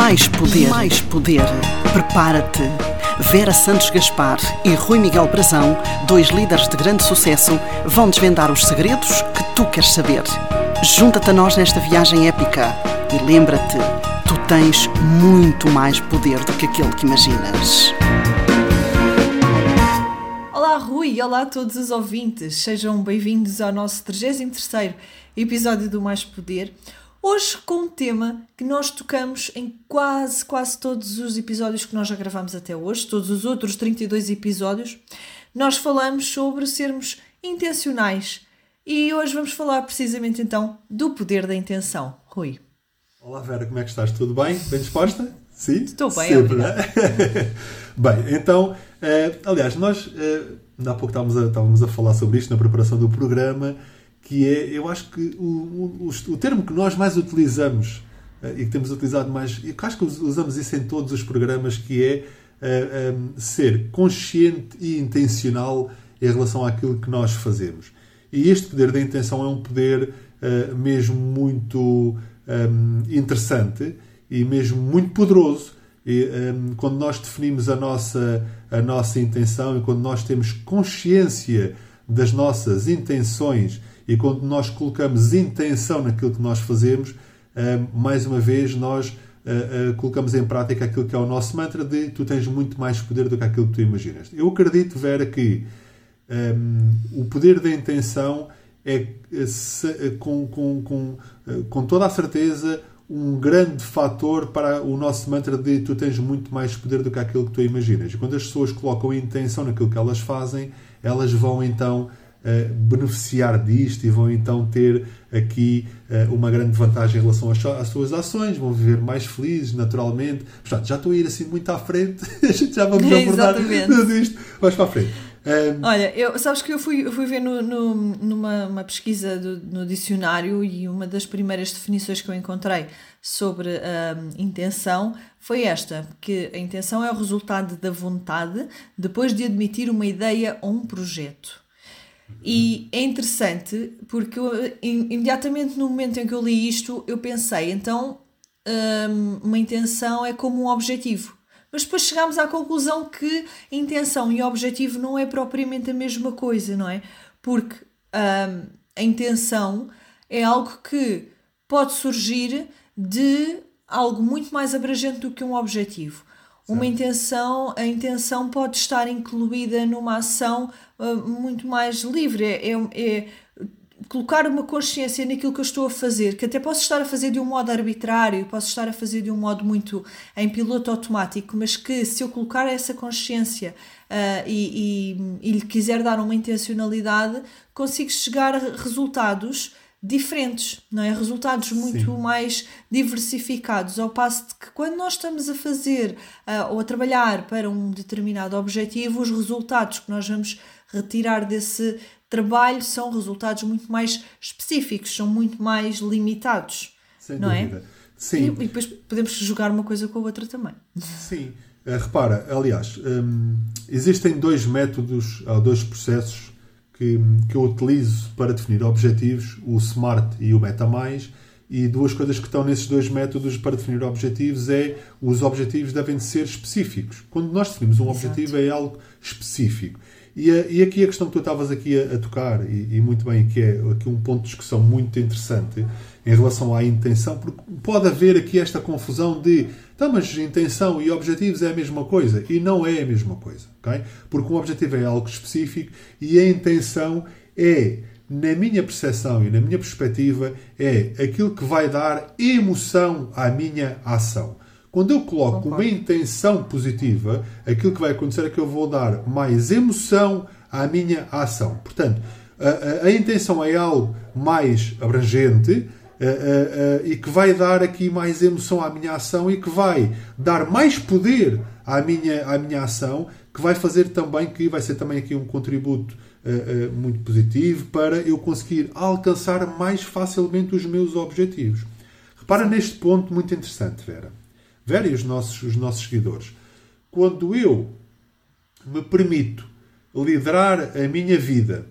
Mais poder. Mais poder. Prepara-te. Vera Santos Gaspar e Rui Miguel Brazão, dois líderes de grande sucesso, vão desvendar os segredos que tu queres saber. Junta-te a nós nesta viagem épica e lembra-te, tu tens muito mais poder do que aquele que imaginas. Olá Rui olá a todos os ouvintes, sejam bem-vindos ao nosso 33º episódio do Mais Poder. Hoje com um tema que nós tocamos em quase, quase todos os episódios que nós já gravamos até hoje, todos os outros 32 episódios, nós falamos sobre sermos intencionais. E hoje vamos falar precisamente então do poder da intenção. Rui. Olá Vera, como é que estás? Tudo bem? Bem disposta? Sim? Estou bem, Sempre, bem, então, eh, aliás, nós eh, há pouco estávamos a, estávamos a falar sobre isto na preparação do programa que é, eu acho que o, o, o termo que nós mais utilizamos uh, e que temos utilizado mais, e acho que usamos isso em todos os programas, que é uh, eh, um, eh, ser consciente e intencional em relação àquilo que nós fazemos. E este poder da intenção é um poder uh, mesmo muito um, interessante e mesmo muito poderoso. E, um, quando nós definimos a nossa, a nossa intenção e quando nós temos consciência das nossas intenções e quando nós colocamos intenção naquilo que nós fazemos, eh, mais uma vez nós eh, eh, colocamos em prática aquilo que é o nosso mantra de tu tens muito mais poder do que aquilo que tu imaginas. Eu acredito, Vera, que um, o poder da intenção é, com, com, com, com toda a certeza um grande fator para o nosso mantra de tu tens muito mais poder do que aquilo que tu imaginas. E quando as pessoas colocam intenção naquilo que elas fazem, elas vão então beneficiar disto e vão então ter aqui uh, uma grande vantagem em relação às, às, suas ações, vão viver mais felizes, naturalmente. Portanto, já estou a ir assim muito à frente, a gente já vamos abordar tudo isto, mais para a frente. Um... Olha, eu, sabes que eu fui, eu fui ver no, no, numa pesquisa do, no dicionário e uma das primeiras definições que eu encontrei sobre a um, intenção foi esta, que a intenção é o resultado da vontade depois de admitir uma ideia ou um projeto. E é interessante porque eu, imediatamente no momento em que eu li isto, eu pensei, então hum, uma intenção é como um objetivo. Mas depois chegámos à conclusão que intenção e objetivo não é propriamente a mesma coisa, não é? Porque hum, a intenção é algo que pode surgir de algo muito mais abrangente do que um objetivo. Uma intenção, a intenção pode estar incluída numa ação uh, muito mais livre. É, é, é, colocar uma consciência naquilo que eu estou a fazer, que até posso estar a fazer de um modo arbitrário, posso estar a fazer de um modo muito em piloto automático, mas que se eu colocar essa consciência uh, e, e, e lhe quiser dar uma intencionalidade, consigo chegar a resultados diferentes, não é? Resultados muito Sim. mais diversificados, ao passo de que quando nós estamos a fazer uh, ou a trabalhar para um determinado objetivo, os resultados que nós vamos retirar desse trabalho são resultados muito mais específicos, são muito mais limitados, Sem não é? dúvida. é? Sim. E, e, depois podemos jogar uma coisa com a outra também. Sim. Uh, repara, aliás, um, existem dois métodos, ou dois processos que, que eu utilizo para definir objetivos, o SMART e o MetaMais, e duas coisas que estão nesses dois métodos para definir objetivos é os objetivos devem ser específicos. Quando nós definimos um Exato. objetivo é algo específico. E, a, e aqui a questão que tu estavas aqui a, a tocar, e, e, muito bem, que é aqui um ponto de discussão muito interessante em relação à intenção, porque pode haver aqui esta confusão de então, mas intenção e objetivos é a mesma coisa. E não é a mesma coisa. Okay? Porque um objetivo é algo específico e a intenção é, na minha percepção e na minha perspectiva, é aquilo que vai dar emoção à minha ação. Quando eu coloco uma intenção positiva, aquilo que vai acontecer é que eu vou dar mais emoção à minha ação. Portanto, a, a, a intenção é algo mais abrangente, uh, uh, e que vai dar aqui mais emoção à minha ação e que vai dar mais poder à minha, à minha ação, que vai fazer também que vai ser também aqui um contributo muito positivo para eu conseguir alcançar mais facilmente os meus objetivos. Repara neste ponto muito interessante, Vera. Vera e os nossos, os nossos seguidores. Quando eu me permito liderar a minha vida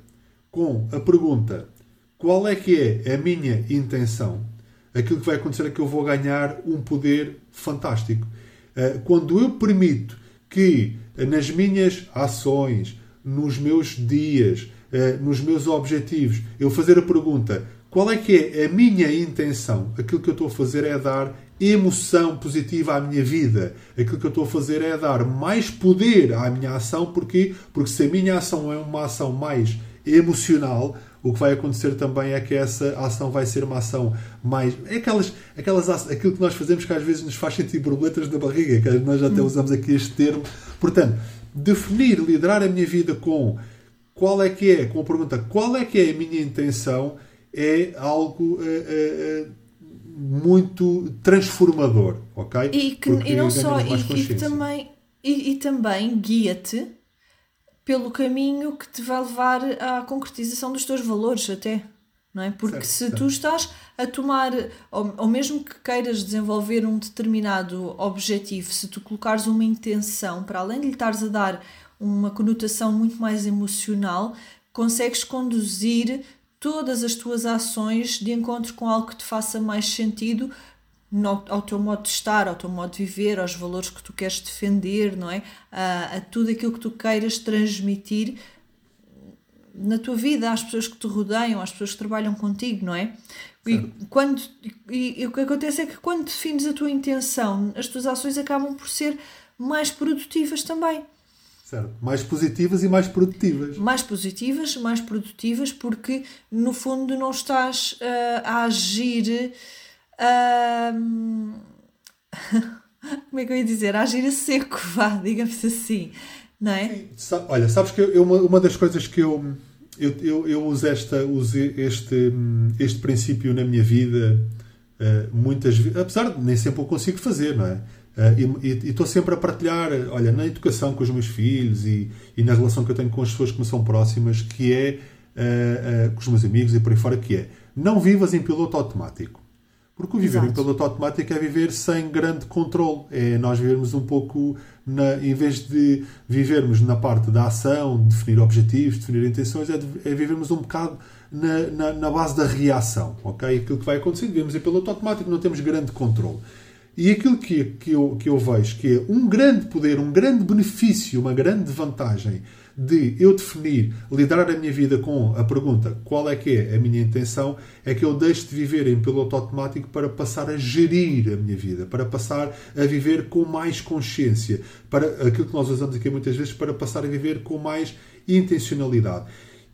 com a pergunta qual é que é a minha intenção? aquilo que vai acontecer é que eu vou ganhar um poder fantástico. Uh, quando eu permito que uh, nas minhas ações, nos meus dias, uh, nos meus objetivos, eu fazer a pergunta qual é que é a minha intenção, aquilo que eu estou a fazer é dar emoção positiva à minha vida. Aquilo que eu estou a fazer é dar mais poder à minha ação, porquê? Porque se a minha ação é uma ação mais emocional, o que vai acontecer também é que essa ação vai ser uma ação mais. É aquelas, aquelas, aquilo que nós fazemos que às vezes nos faz sentir borboletas na barriga, que nós até usamos aqui este termo. Portanto, definir, liderar a minha vida com qual é que é, com a pergunta qual é que é a minha intenção, é algo. Uh, uh, muito transformador, ok? E, que, e não só, e, e, também, e, e também guia-te pelo caminho que te vai levar à concretização dos teus valores até. Não é? Porque certo, se certo. tu estás a tomar, ou, ou mesmo que queiras desenvolver um determinado objetivo, se tu colocares uma intenção, para além de lhe estares a dar uma conotação muito mais emocional, consegues conduzir todas as tuas ações de encontro com algo que te faça mais sentido no, ao teu modo de estar, ao teu modo de viver, aos valores que tu queres defender, não é? A, a tudo aquilo que tu queiras transmitir na tua vida, às pessoas que te rodeiam, às pessoas que trabalham contigo, não é? E, quando, e, e, o que acontece é que quando defines a tua intenção, as tuas ações acabam por ser mais produtivas também. Certo. Mais positivas e mais produtivas. Mais positivas, mais produtivas, porque no fundo não estás uh, a agir. Uh, como é que eu ia dizer? A agir a seco, vá, digamos assim. Não é? Sim. Olha, sabes que eu, uma, uma das coisas que eu. Eu, eu, eu uso, esta, uso este, este princípio na minha vida uh, muitas vezes, apesar de nem sempre o consigo fazer, não é? Uh, e estou sempre a partilhar, olha, na educação com os meus filhos e, e, na relação que eu tenho com as pessoas que me são próximas, que é, uh, uh, com os meus amigos e por aí fora, que é, não vivas em piloto automático. Porque o viver Exato. em piloto automático é viver sem grande controle. É nós vivermos um pouco, na, em vez de vivermos na parte da ação, definir objetivos, definir intenções, é, de, é vivermos um bocado na, na, na, base da reação. ok? Aquilo que vai acontecer, vivemos em piloto automático, não temos grande controle. E aquilo que, que, eu, que eu vejo que é um grande poder, um grande benefício, uma grande vantagem de eu definir, liderar a minha vida com a pergunta qual é que é a minha intenção, é que eu deixo de viver em piloto automático para passar a gerir a minha vida, para passar a viver com mais consciência, para aquilo que nós usamos aqui muitas vezes, para passar a viver com mais intencionalidade.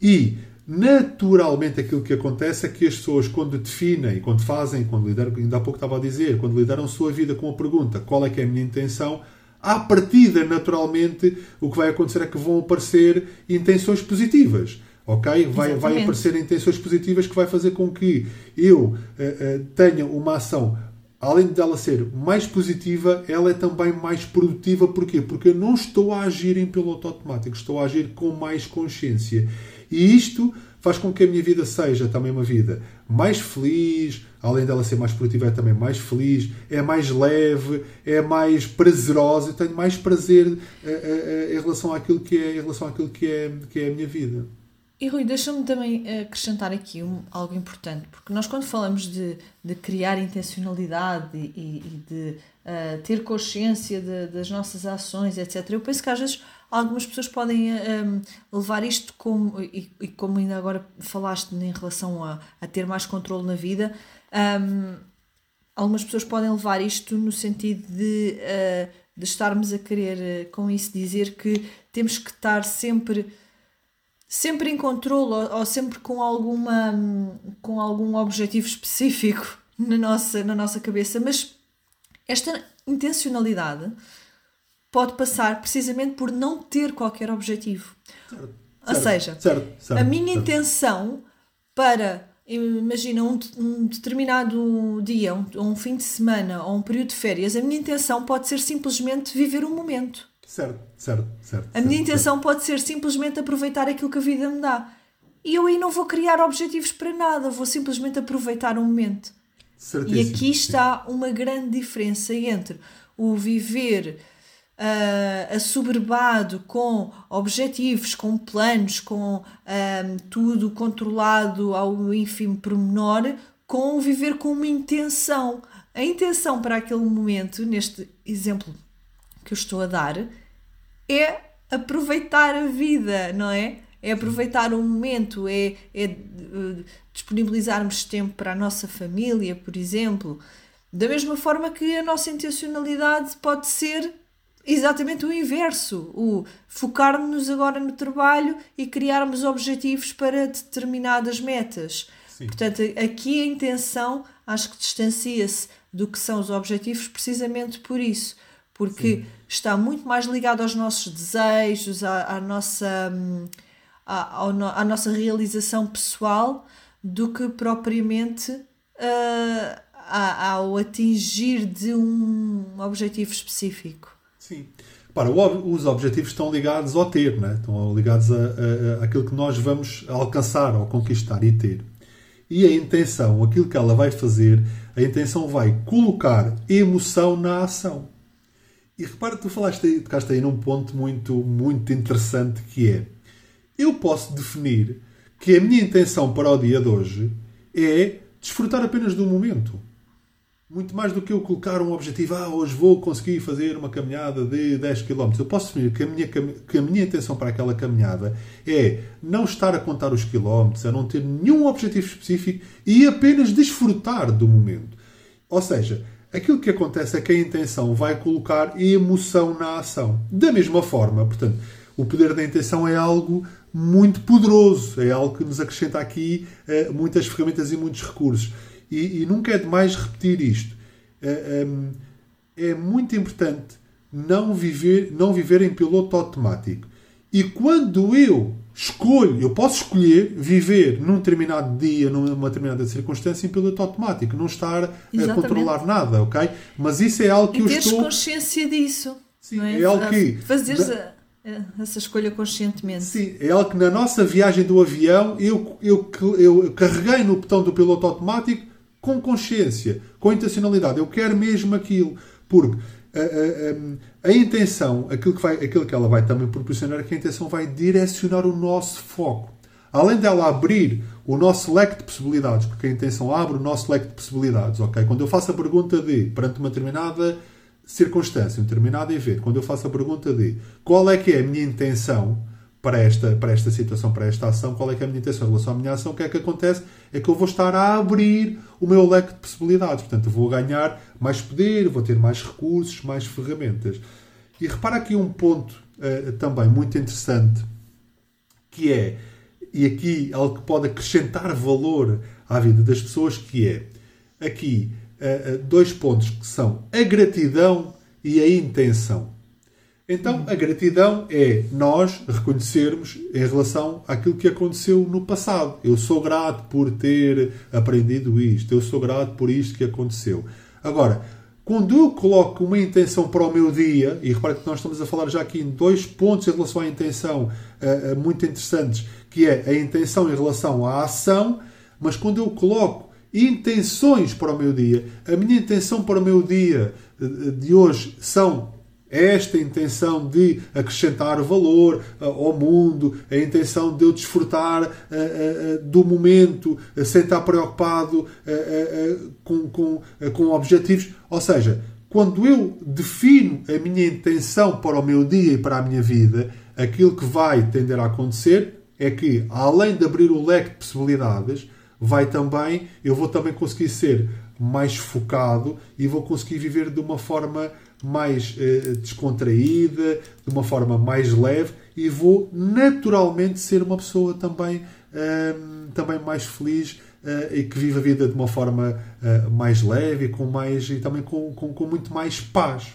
E naturalmente aquilo que acontece é que as pessoas, quando definem, quando fazem, quando lideram, ainda há pouco estava a dizer, quando lideram a sua vida com a pergunta qual é que é a minha intenção, à partida, naturalmente, o que vai acontecer é que vão aparecer intenções positivas. Ok? Vai, vai aparecer intenções positivas que vai fazer com que eu uh, uh, tenha uma ação além dela ser mais positiva, ela é também mais produtiva. Porquê? Porque eu não estou a agir em piloto automático, estou a agir com mais consciência. E isto faz com que a minha vida seja também uma vida mais feliz, além dela ser mais produtiva, é também mais feliz, é mais leve, é mais prazerosa, eu tenho mais prazer uh, uh, em relação àquilo que é, em relação àquilo que é, que é a minha vida. E Rui, deixa-me também acrescentar aqui um, algo importante, porque nós quando falamos de, de criar intencionalidade e, e de uh, ter consciência de, das nossas ações, etc., eu penso que às vezes algumas pessoas podem um, levar isto como, e, e, como ainda agora falaste em relação a, a ter mais controle na vida, um, algumas pessoas podem levar isto no sentido de, uh, de estarmos a querer uh, com isso dizer que temos que estar sempre sempre em controle ou, ou sempre com alguma com algum objetivo específico na nossa na nossa cabeça mas esta intencionalidade pode passar precisamente por não ter qualquer objetivo. Certo, Ou seja, certo, a minha intenção para, imagina, um, um determinado dia, um, um, fim de semana ou um período de férias, a minha intenção pode ser simplesmente viver um momento. Certo, certo, certo. A minha intenção pode ser simplesmente aproveitar aquilo que a vida me dá. E eu aí não vou criar objetivos para nada, vou simplesmente aproveitar um momento. Certíssimo, e aqui está uma grande diferença entre o viver uh, assoberbado com objetivos, com planos, com um, tudo controlado ao ínfimo pormenor, com viver com uma intenção. A intenção para aquele momento, neste exemplo que eu estou a dar, é aproveitar a vida, não é? É aproveitar o momento, é, é uh, disponibilizarmos tempo para a nossa família, por exemplo. Da mesma forma que a nossa intencionalidade pode ser exatamente o inverso, o focar-nos agora no trabalho e criarmos objetivos para determinadas metas. Sim. Portanto, aqui a intenção acho que distancia-se do que são os objetivos precisamente por isso, porque Sim. está muito mais ligado aos nossos desejos, à, à nossa, à, à, nossa realização pessoal, do que propriamente uh, ao atingir de um objetivo específico. Sim. Para, os objetivos estão ligados ao ter, né? estão ligados a, aquilo que nós vamos alcançar ou conquistar e ter. E a intenção, aquilo que ela vai fazer, a intenção vai colocar emoção na ação. E repara, tu falaste aí, tocaste aí num ponto muito, muito interessante que é eu posso definir que a minha intenção para o dia de hoje é desfrutar apenas do momento. Muito mais do que eu colocar um objetivo, ah, hoje vou conseguir fazer uma caminhada de 10 km. Eu posso definir que a minha, que a minha intenção para aquela caminhada é não estar a contar os quilómetros, a não ter nenhum objetivo específico e apenas desfrutar do momento. Ou seja, aquilo que acontece é que a intenção vai colocar emoção na ação. Da mesma forma, portanto, o poder da intenção é algo muito poderoso, é algo que nos acrescenta aqui uh, muitas ferramentas e muitos recursos. E, e nunca é demais repetir isto. Uh, eh, um, ehm, é muito importante não viver, não viver em piloto automático. E quando eu escolho, eu posso escolher viver num determinado dia, numa determinada circunstância, em piloto automático, não estar Exatamente. a controlar nada, ok? Mas isso é algo que e eu estou. consciência disso. Sim, é? é? algo que. Fazeres a essa escolha conscientemente. Sim, é algo que na nossa viagem do avião eu, eu, eu carreguei no botão do piloto automático com consciência, com intencionalidade. Eu quero mesmo aquilo. Porque a, a, a, a, intenção, aquilo que, vai, aquilo que ela vai também proporcionar, é que a intenção vai direcionar o nosso foco. Além dela abrir o nosso leque de possibilidades, porque a intenção abre o nosso leque de possibilidades, ok? Quando eu faço a pergunta de, perante uma determinada circunstância, um determinado evento, quando eu faço a pergunta de qual é que é a minha intenção para esta, para esta situação, para esta ação, qual é que é a minha intenção em relação à minha ação, o que é que acontece? É que eu vou estar a abrir o meu leque de possibilidades. Portanto, vou ganhar mais poder, vou ter mais recursos, mais ferramentas. E repara aqui um ponto uh, também muito interessante, que é, e aqui algo que pode acrescentar valor à vida das pessoas, que é, aqui, dois pontos que são a gratidão e a intenção. Então, a gratidão é nós reconhecermos em relação àquilo que aconteceu no passado. Eu sou grato por ter aprendido isto, eu sou grato por isto que aconteceu. Agora, quando eu coloco uma intenção para o meu dia, e repare que nós estamos a falar já aqui em dois pontos em relação à intenção uh, muito interessantes, que é a intenção em relação à ação, mas quando eu coloco intenções para o meu dia. A minha intenção para o meu dia eh, de hoje são esta intenção de acrescentar valor uh, ao mundo, a intenção de eu desfrutar do momento sem estar preocupado com, com, com objetivos. Ou seja, quando eu defino a minha intenção para o meu dia e para a minha vida, aquilo que vai tender a acontecer é que, além de abrir o leque de possibilidades, vai também, eu vou também conseguir ser mais focado e vou conseguir viver de uma forma mais eh, descontraída, de uma forma mais leve e vou naturalmente ser uma pessoa também, eh, também mais feliz eh, e que vive a vida de uma forma eh, mais leve e, com mais, e também com, com, com muito mais paz.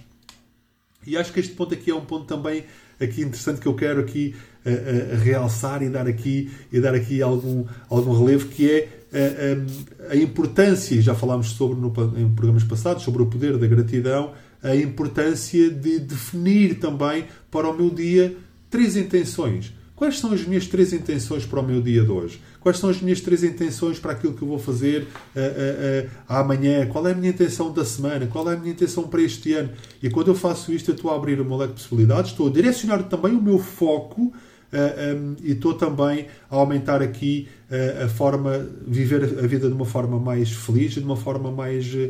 E acho que este ponto aqui é um ponto também aqui interessante que eu quero aqui uh, uh, realçar e dar aqui, e dar aqui algum, algum relevo, que é uh, a importância, já falámos sobre no, em programas passados, sobre o poder da gratidão, a importância de definir também para o meu dia três intenções. Quais são as minhas três intenções para o meu dia de hoje? Quais são as minhas três intenções para aquilo que eu vou fazer uh, uh, uh, amanhã? Qual é a minha intenção da semana? Qual é a minha intenção para este ano? E quando eu faço isto, eu estou a abrir meu leque de possibilidades, estou a direcionar também o meu foco um, e estou também a aumentar aqui uh, a forma, viver a vida de uma forma mais feliz de uma forma mais, uh,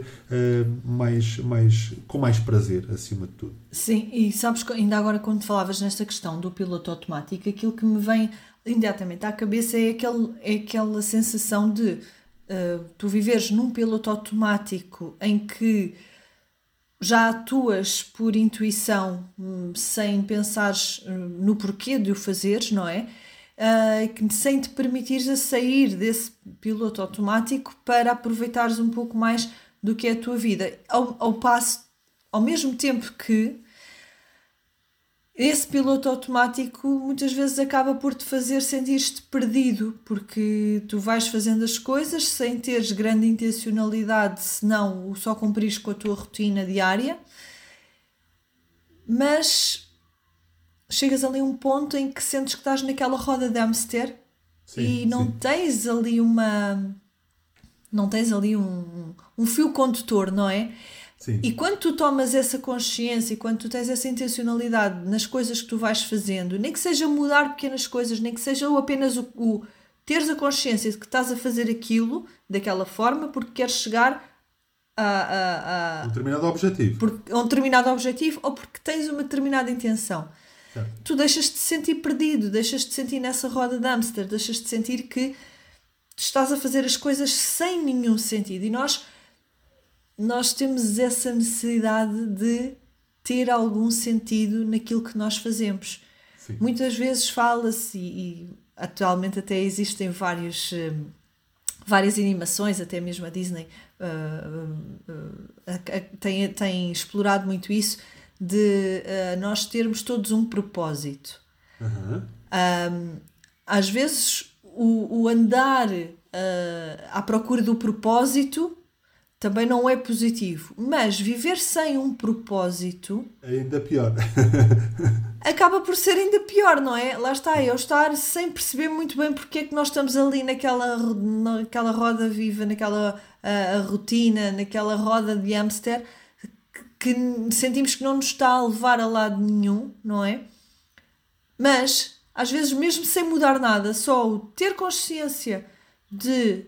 mais, mais, com mais prazer, acima de tudo. Sim, e sabes que ainda agora quando falavas nesta questão do piloto automático, aquilo que me vem imediatamente à cabeça é, aquele, é aquela sensação de uh, tu viveres num piloto automático em que já atuas por intuição, hum, sem pensares hum, no porquê de o fazeres, não é? Uh, sem te permitires a sair desse piloto automático para aproveitares um pouco mais do que é a tua vida. Ao, ao passo, ao mesmo tempo que esse piloto automático muitas vezes acaba por te fazer sentir-te perdido, porque tu vais fazendo as coisas sem teres grande intencionalidade, senão só cumprires com a tua rotina diária, mas chegas ali a um ponto em que sentes que estás naquela roda de hamster sim, e não sim. tens ali uma. não tens ali um, um fio condutor, não é? Sim. E quando tu tomas essa consciência e quando tu tens essa intencionalidade nas coisas que tu vais fazendo, nem que seja mudar pequenas coisas, nem que seja apenas o, o teres a consciência de que estás a fazer aquilo daquela forma porque queres chegar a, a, a um determinado objetivo. A um determinado objetivo ou porque tens uma determinada intenção. Certo. Tu deixas-te sentir perdido, deixas-te sentir nessa roda de hamster, deixas-te sentir que estás a fazer as coisas sem nenhum sentido. E nós nós temos essa necessidade de ter algum sentido naquilo que nós fazemos. Sim. Muitas vezes fala-se, e, e, atualmente até existem vários, uh, várias animações, até mesmo a Disney uh, uh, tem, tem explorado muito isso, de nós termos todos um propósito. Uhum. Um, às vezes o, o andar à procura do propósito também não é positivo. Mas viver sem um propósito. É ainda pior. acaba por ser ainda pior, não é? Lá está, eu estar sem perceber muito bem porque é que nós estamos ali naquela, naquela roda viva, naquela uh, rotina, naquela roda de hamster que, que sentimos que não nos está a levar a lado nenhum, não é? Mas, às vezes, mesmo sem mudar nada, só o ter consciência de,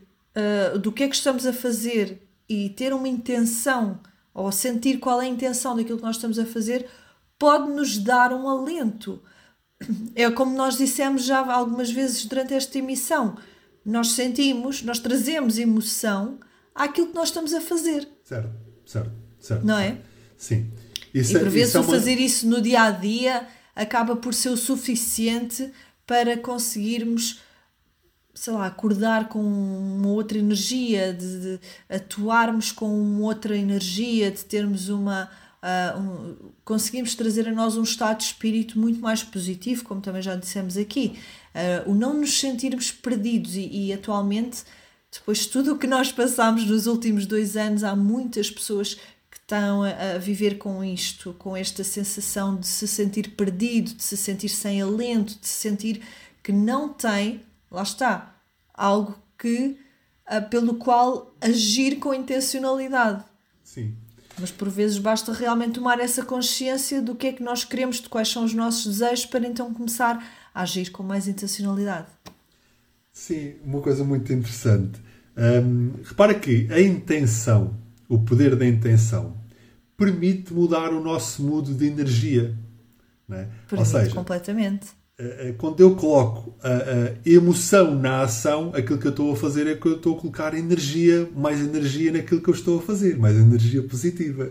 uh, do que é que estamos a fazer e ter uma intenção ou sentir qual é a intenção daquilo que nós estamos a fazer pode nos dar um alento. É como nós dissemos já algumas vezes durante esta emissão. Nós sentimos, nós trazemos emoção àquilo que nós estamos a fazer. Certo, certo, certo. Não é? Sim. Isso, e por é- vezes é uma... fazer isso no dia a dia acaba por ser o suficiente para conseguirmos sei lá, acordar com uma outra energia, de, de atuarmos com uma outra energia, de termos uma. Uh, um, conseguimos trazer a nós um estado de espírito muito mais positivo, como também já dissemos aqui. Uh, o não nos sentirmos perdidos e, e atualmente, depois de tudo o que nós passamos nos últimos dois anos, há muitas pessoas que estão a, a, viver com isto, com esta sensação de se sentir perdido, de se sentir sem alento, de se sentir que não tem lá está, algo que uh, pelo qual agir com intencionalidade. Sim. Mas por vezes basta realmente tomar essa consciência do que é que nós queremos, de quais são os nossos desejos, para então começar a agir com mais intencionalidade. Sim, uma coisa muito interessante. Repara que a intenção, o poder da intenção, permite mudar o nosso mood de energia. Não é? Permite Ou seja, completamente quando eu coloco a, a, emoção na ação, aquilo que eu estou a fazer é que eu estou a colocar energia, mais energia naquilo que eu estou a fazer, mais energia positiva.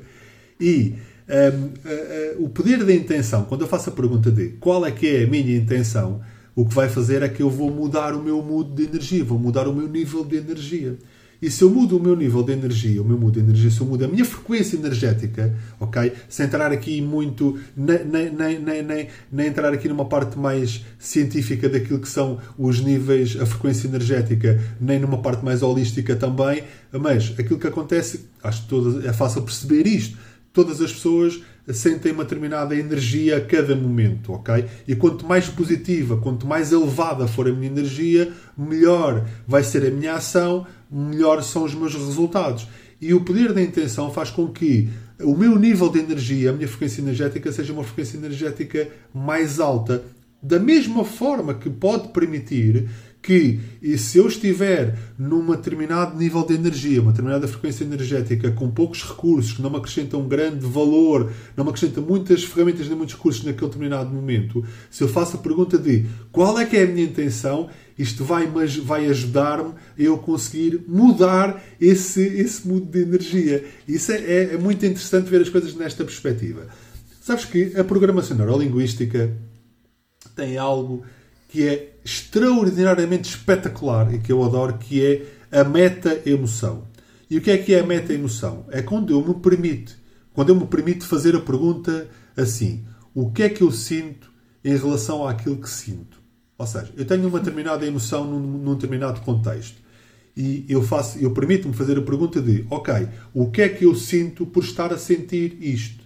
E um, ehm, o poder da intenção, quando eu faço a pergunta de qual é que é a minha intenção, o que vai fazer é que eu vou mudar o meu mood de energia, vou mudar o meu nível de energia. E se eu mudo o meu nível de energia, o meu mood de energia, se eu mudo a minha frequência energética, ok? Sem entrar aqui muito, nem, nem, nem, nem, nem entrar aqui numa parte mais científica daquilo que são os níveis, a frequência energética, nem numa parte mais holística também, mas aquilo que acontece, acho que todas, é fácil perceber isto. Todas as pessoas sentem uma determinada energia a cada momento, ok? E quanto mais positiva, quanto mais elevada for a minha energia, melhor vai ser a minha ação, melhor são os meus resultados. E o poder da intenção faz com que o meu nível de energia, a minha frequência energética, seja uma frequência energética mais alta. Da mesma forma que pode permitir que, se eu estiver num determinado nível de energia, uma determinada frequência energética, com poucos recursos, que não me acrescentam um grande valor, não me acrescentam muitas ferramentas nem muitos recursos naquele determinado momento, se eu faço a pergunta de qual é que é a minha intenção, isto vai, vai ajudar-me a eu conseguir mudar esse, esse mundo de energia. Isso é, é, é muito interessante ver as coisas nesta perspectiva. Sabes que a programação neurolinguística tem algo que é extraordinariamente espetacular e que eu adoro, que é a meta-emoção. E o que é que é a meta-emoção? É quando eu me permito, quando eu me permito fazer a pergunta assim: o que é que eu sinto em relação àquilo que sinto? Ou seja, eu tenho uma determinada emoção num, num determinado contexto e eu faço, eu permito-me fazer a pergunta de, ok, o que é que eu sinto por estar a sentir isto?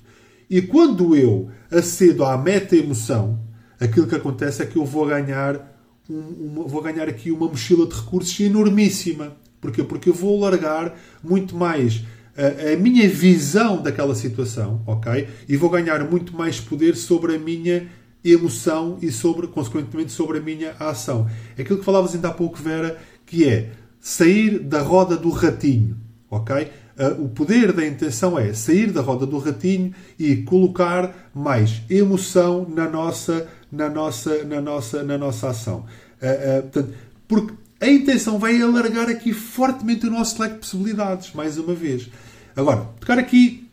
E quando eu acedo à meta-emoção, aquilo que acontece é que eu vou ganhar, um, vou ganhar aqui uma mochila de recursos enormíssima. Porquê? Porque eu vou largar muito mais a, a, minha visão daquela situação, ok? E vou ganhar muito mais poder sobre a minha emoção e sobre, consequentemente, sobre a minha ação. É aquilo que falavas ainda há pouco, Vera, que é sair da roda do ratinho, ok? Uh, o poder da intenção é sair da roda do ratinho e colocar mais emoção na nossa, na nossa, na nossa, na nossa ação. Uh, uh, portanto, porque a intenção vai alargar aqui fortemente o nosso leque de possibilidades, mais uma vez. Agora, tocar aqui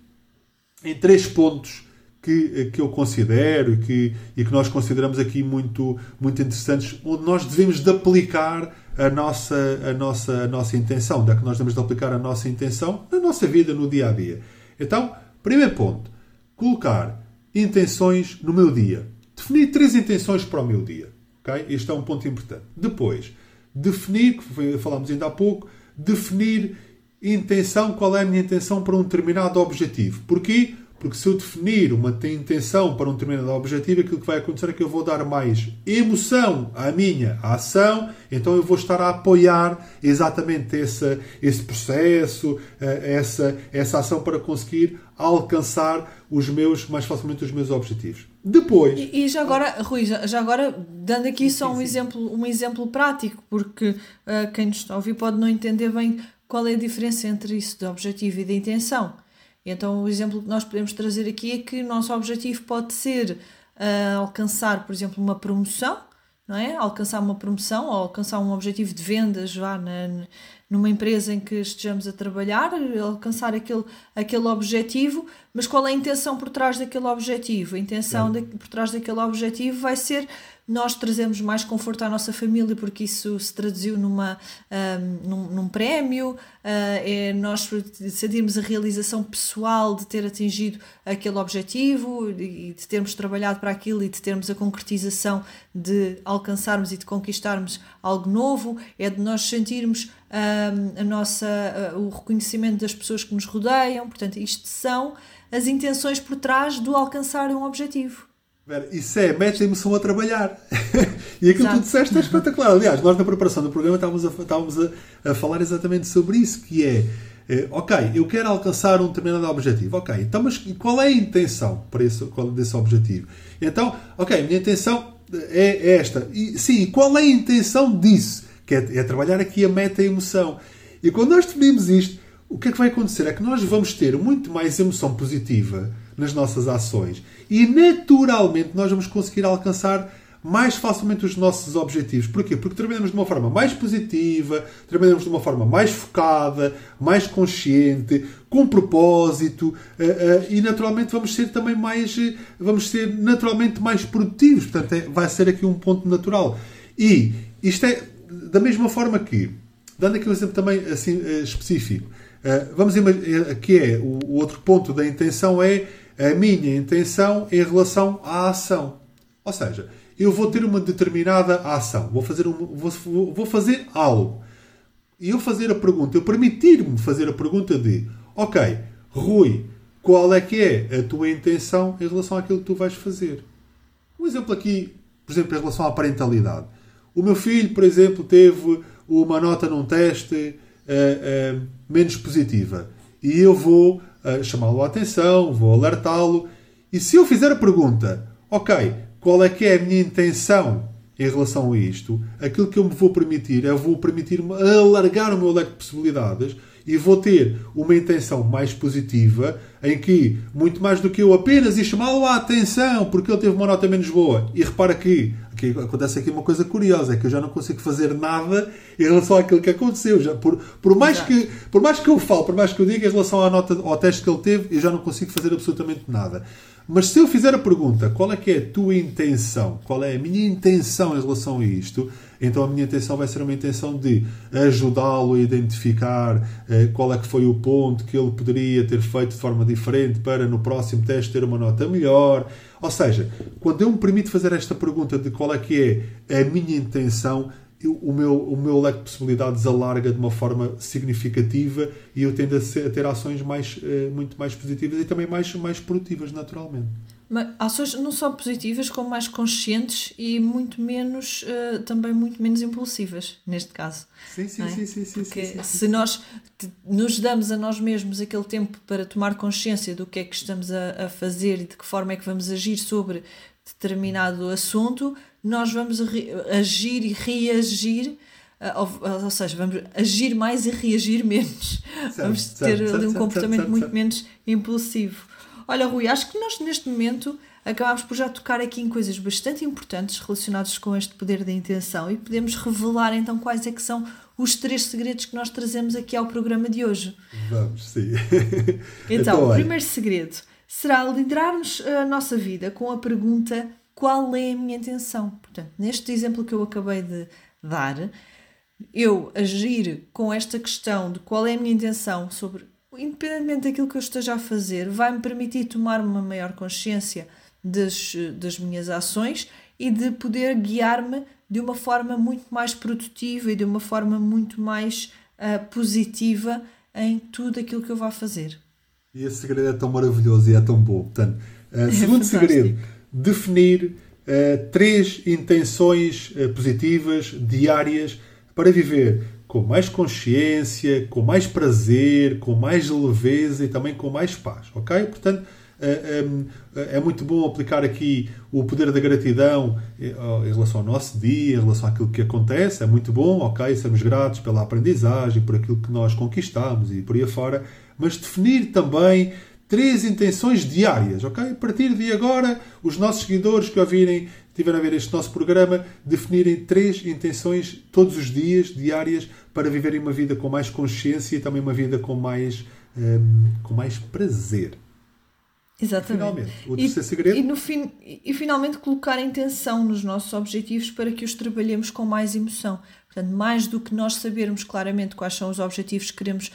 em três pontos que, que eu considero e que, e que nós consideramos aqui muito, muito interessantes, onde nós devemos de aplicar a nossa, a nossa, a nossa intenção, onde é que nós devemos de aplicar a nossa intenção na nossa vida, no dia a dia. Então, primeiro ponto, colocar intenções no meu dia. Definir três intenções para o meu dia. Okay? Este é um ponto importante. Depois, definir, que falámos ainda há pouco, definir intenção, qual é a minha intenção para um determinado objetivo. Porquê? Porque se eu definir uma intenção para um determinado objetivo, aquilo que vai acontecer é que eu vou dar mais emoção à minha ação, então eu vou estar a apoiar exatamente esse, esse processo, eh, essa, essa ação para conseguir alcançar os meus, mais facilmente os meus objetivos. Depois. E, e já agora, Rui, já, já, agora, dando aqui só um exemplo, um exemplo prático, porque uh, quem nos está a ouvir pode não entender bem qual é a diferença entre isso de objetivo e de intenção. Então, o exemplo que nós podemos trazer aqui é que o nosso objetivo pode ser uh, alcançar, por exemplo, uma promoção, não é? Alcançar uma promoção ou alcançar um objetivo de vendas já na, numa empresa em que estejamos a trabalhar, alcançar aquele, aquele objetivo, mas qual é a intenção por trás daquele objetivo? A intenção de, por trás daquele objetivo vai ser nós trazemos mais conforto à nossa família porque isso se traduziu numa, um, num, num prémio, uh, é nós sentirmos a realização pessoal de ter atingido aquele objetivo e de termos trabalhado para aquilo e de termos a concretização de alcançarmos e de conquistarmos algo novo, é de nós sentirmos a nossa, uh, o reconhecimento das pessoas que nos rodeiam, portanto, isto são as intenções por trás do alcançar um objetivo. Isso é, mete a emoção a trabalhar. e aquilo que tu disseste é espetacular. Aliás, nós na preparação do programa estávamos, a, estávamos a, a falar exatamente sobre isso, que é, é, ok, eu quero alcançar um determinado objetivo. Ok, então mas qual é a intenção para esse, qual, desse objetivo? Então, ok, a minha intenção é, é esta. E, sim, qual é a intenção disso? Que é, é trabalhar aqui a meta-emoção. E quando nós definimos isto, o que é que vai acontecer? É que nós vamos ter muito mais emoção positiva nas nossas ações. E naturalmente nós vamos conseguir alcançar mais facilmente os nossos objetivos. Porquê? Porque trabalhamos de uma forma mais positiva, trabalhamos de uma forma mais focada, mais consciente, com propósito eh, eh, e naturalmente vamos ser também mais, eh, vamos ser naturalmente mais produtivos. Portanto, é, vai ser aqui um ponto natural. E isto é da mesma forma que, dando aqui um exemplo também assim específico, vamos imaginar que é o outro ponto da intenção é a minha intenção em relação à ação. Ou seja, eu vou ter uma determinada ação, vou fazer, um, vou, vou fazer algo. E eu fazer a pergunta, eu permitir-me fazer a pergunta de ok, Rui, qual é que é a tua intenção em relação àquilo que tu vais fazer? Um exemplo aqui, por exemplo, em relação à parentalidade. O meu filho, por exemplo, teve uma nota num teste uh, uh, menos positiva. E eu vou uh, chamá-lo a atenção, vou alertá-lo. E se eu fizer a pergunta, ok, qual é que é a minha intenção em relação a isto, aquilo que eu me vou permitir é vou permitir-me alargar o meu leque de possibilidades e vou ter uma intenção mais positiva em que, muito mais do que eu apenas ir chamá-lo a atenção porque ele teve uma nota menos boa. E repara que, acontece aqui uma coisa curiosa, é que eu já não consigo fazer nada em relação àquilo que aconteceu. Já, por, por, mais que, por mais que eu falo, por mais que eu diga em relação à nota, ao teste que ele teve, eu já não consigo fazer absolutamente nada. Mas se eu fizer a pergunta qual é que é a tua intenção, qual é a minha intenção em relação a isto, então a minha intenção vai ser uma intenção de ajudá-lo a identificar eh, qual é que foi o ponto que ele poderia ter feito de forma diferente para no próximo teste ter uma nota melhor. Ou seja, quando eu me permito fazer esta pergunta de qual é que é a minha intenção, eu, o, meu, o meu leque de possibilidades alarga de uma forma significativa e eu tendo a, ser, a ter ações mais, uh, muito mais positivas e também mais, mais produtivas, naturalmente. Ações não só positivas, como mais conscientes e muito menos, uh, também muito menos impulsivas, neste caso. Sim, sim, é? sim, sim, sim, Porque sim, sim, se nós nos damos a nós mesmos aquele tempo para tomar consciência do que é que estamos a, a fazer e de que forma é que vamos agir sobre determinado assunto, nós vamos agir e reagir, eh, ou, ou, seja, vamos agir mais e reagir menos. Certo, vamos ter certo, ali um certo, comportamento muito menos impulsivo. Olha, Rui, acho que nós neste momento acabámos por já tocar aqui em coisas bastante importantes relacionadas com este poder da intenção e podemos revelar então quais é que são os três segredos que nós trazemos aqui ao programa de hoje. Vamos, sim. Então, então o primeiro segredo será liderarmos a nossa vida com a pergunta qual é a minha intenção. Portanto, neste exemplo que eu acabei de dar, eu agir com esta questão de qual é a minha intenção sobre, independentemente daquilo que eu esteja a fazer, vai-me permitir tomar uma maior consciência das, das minhas ações e de poder guiar-me de uma forma muito mais produtiva e de uma forma muito mais uh, positiva em tudo aquilo que eu vá fazer. E esse segredo é tão maravilhoso e é tão bom. Portanto, uh, segundo é segredo, definir uh, três intenções positivas diárias para viver com mais consciência, com mais prazer, com mais leveza e também com mais paz, ok? Portanto, é muito bom aplicar aqui o poder da gratidão em relação ao nosso dia, em relação àquilo que acontece. É muito bom, ok? Sermos gratos pela aprendizagem, por aquilo que nós conquistamos e por aí afora mas definir também três intenções diárias, ok? A partir de agora, os nossos seguidores que ouvirem, tiverem a ver este nosso programa, definirem três intenções todos os dias, diárias, para viverem uma vida com mais consciência e também uma vida com mais, um, com mais prazer. Exatamente. Finalmente, o terceiro e, segredo. E, no fim, e finalmente colocar intenção nos nossos objetivos para que os trabalhemos com mais emoção. Portanto, mais do que nós sabermos claramente quais são os objetivos que queremos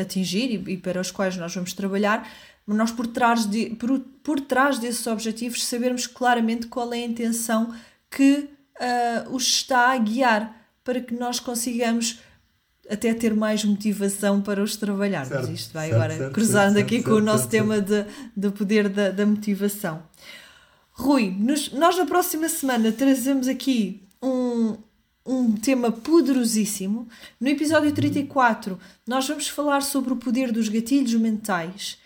atingir e, e para os quais nós vamos trabalhar, nós por trás, de, por, por trás desses objetivos sabermos claramente qual é a intenção que uh, os está a guiar para que nós consigamos até ter mais motivação para os trabalhar. Certo, Mas isto vai certo, agora certo, cruzando aqui com o nosso tema de, de poder da, da motivação. Rui, nos, nós na próxima semana trazemos aqui um, um tema poderosíssimo. No episódio 34, nós vamos falar sobre o poder dos gatilhos mentais,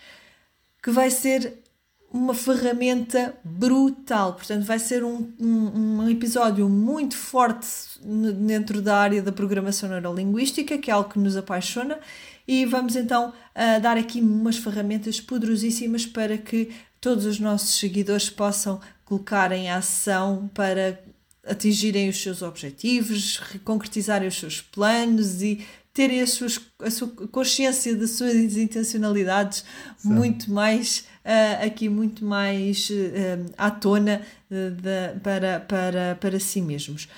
que vai ser uma ferramenta brutal. Portanto, vai ser um, um, um, episódio muito forte dentro da área da programação neurolinguística, que é algo que nos apaixona, e vamos então uh, dar aqui umas ferramentas poderosíssimas para que todos os nossos seguidores possam colocar em ação para atingirem os seus objetivos, concretizarem os seus planos e terem as suas, a sua consciência das suas intencionalidades Sim. muito mais uh, aqui muito mais uh, à tona uh, de, para, para, para si mesmos.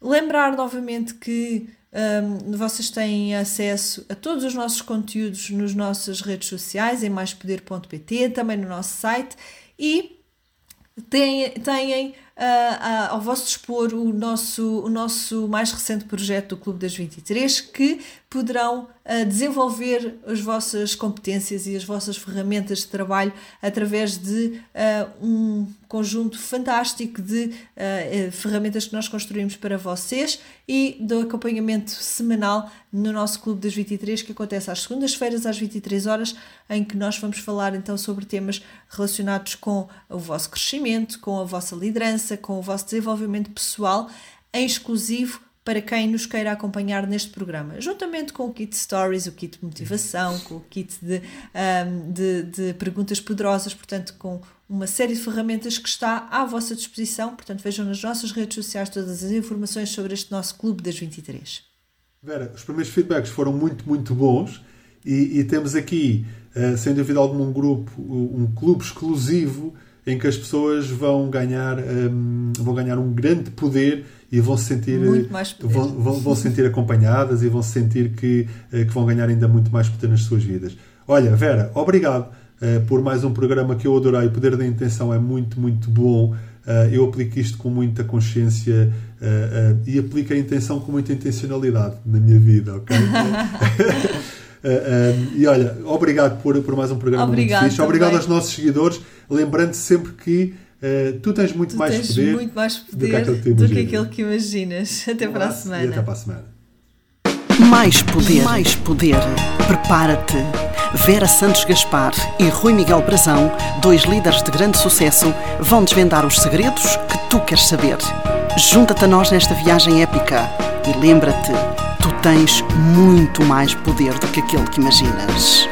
Lembrar novamente que um, vocês têm acesso a todos os nossos conteúdos nas nossas redes sociais, em maispoder.pt, também no nosso site e têm, têm uh, ao vosso dispor o nosso, o nosso mais recente projeto do Clube das 23, que poderão uh, desenvolver as vossas competências e as vossas ferramentas de trabalho através de uh, um conjunto fantástico de ferramentas que nós construímos para vocês e do acompanhamento semanal no nosso Clube das 23, que acontece às segundas-feiras às 23 horas, em que nós vamos falar então sobre temas relacionados com o vosso crescimento, com a vossa liderança, com o vosso desenvolvimento pessoal, em exclusivo para quem nos queira acompanhar neste programa, juntamente com o kit Stories, o kit de motivação, com o kit de, um, de, de, perguntas poderosas, portanto, com uma série de ferramentas que está à vossa disposição. Portanto, vejam nas nossas redes sociais todas as informações sobre este nosso Clube das 23. Vera, os primeiros feedbacks foram muito, muito bons e, e temos aqui, uh, sem dúvida alguma, um grupo, um clube exclusivo em que as pessoas vão ganhar, um, vão ganhar um grande poder e vão se sentir vão, vão, vão, se sentir acompanhadas e vão se sentir que, eh, que vão ganhar ainda muito mais poder nas suas vidas. Olha, Vera, obrigado uh, por mais um programa que eu adorei. O Poder da Intenção é muito, muito bom. Uh, eu aplico isto com muita consciência uh, e aplico a intenção com muita intencionalidade na minha vida, ok? e olha, obrigado por, por mais um programa obrigado muito fixe. Obrigado aos nossos seguidores. Lembrando sempre que Uh, tu tens muito tu mais tens poder, muito mais poder do, que, do que aquilo que imaginas. Até um para a semana. E até para a semana. Mais poder, mais poder. Prepara-te. Vera Santos Gaspar e Rui Miguel Brazão, dois líderes de grande sucesso, vão desvendar os segredos que tu queres saber. Junta-te a nós nesta viagem épica e lembra-te, tu tens muito mais poder do que aquele que imaginas.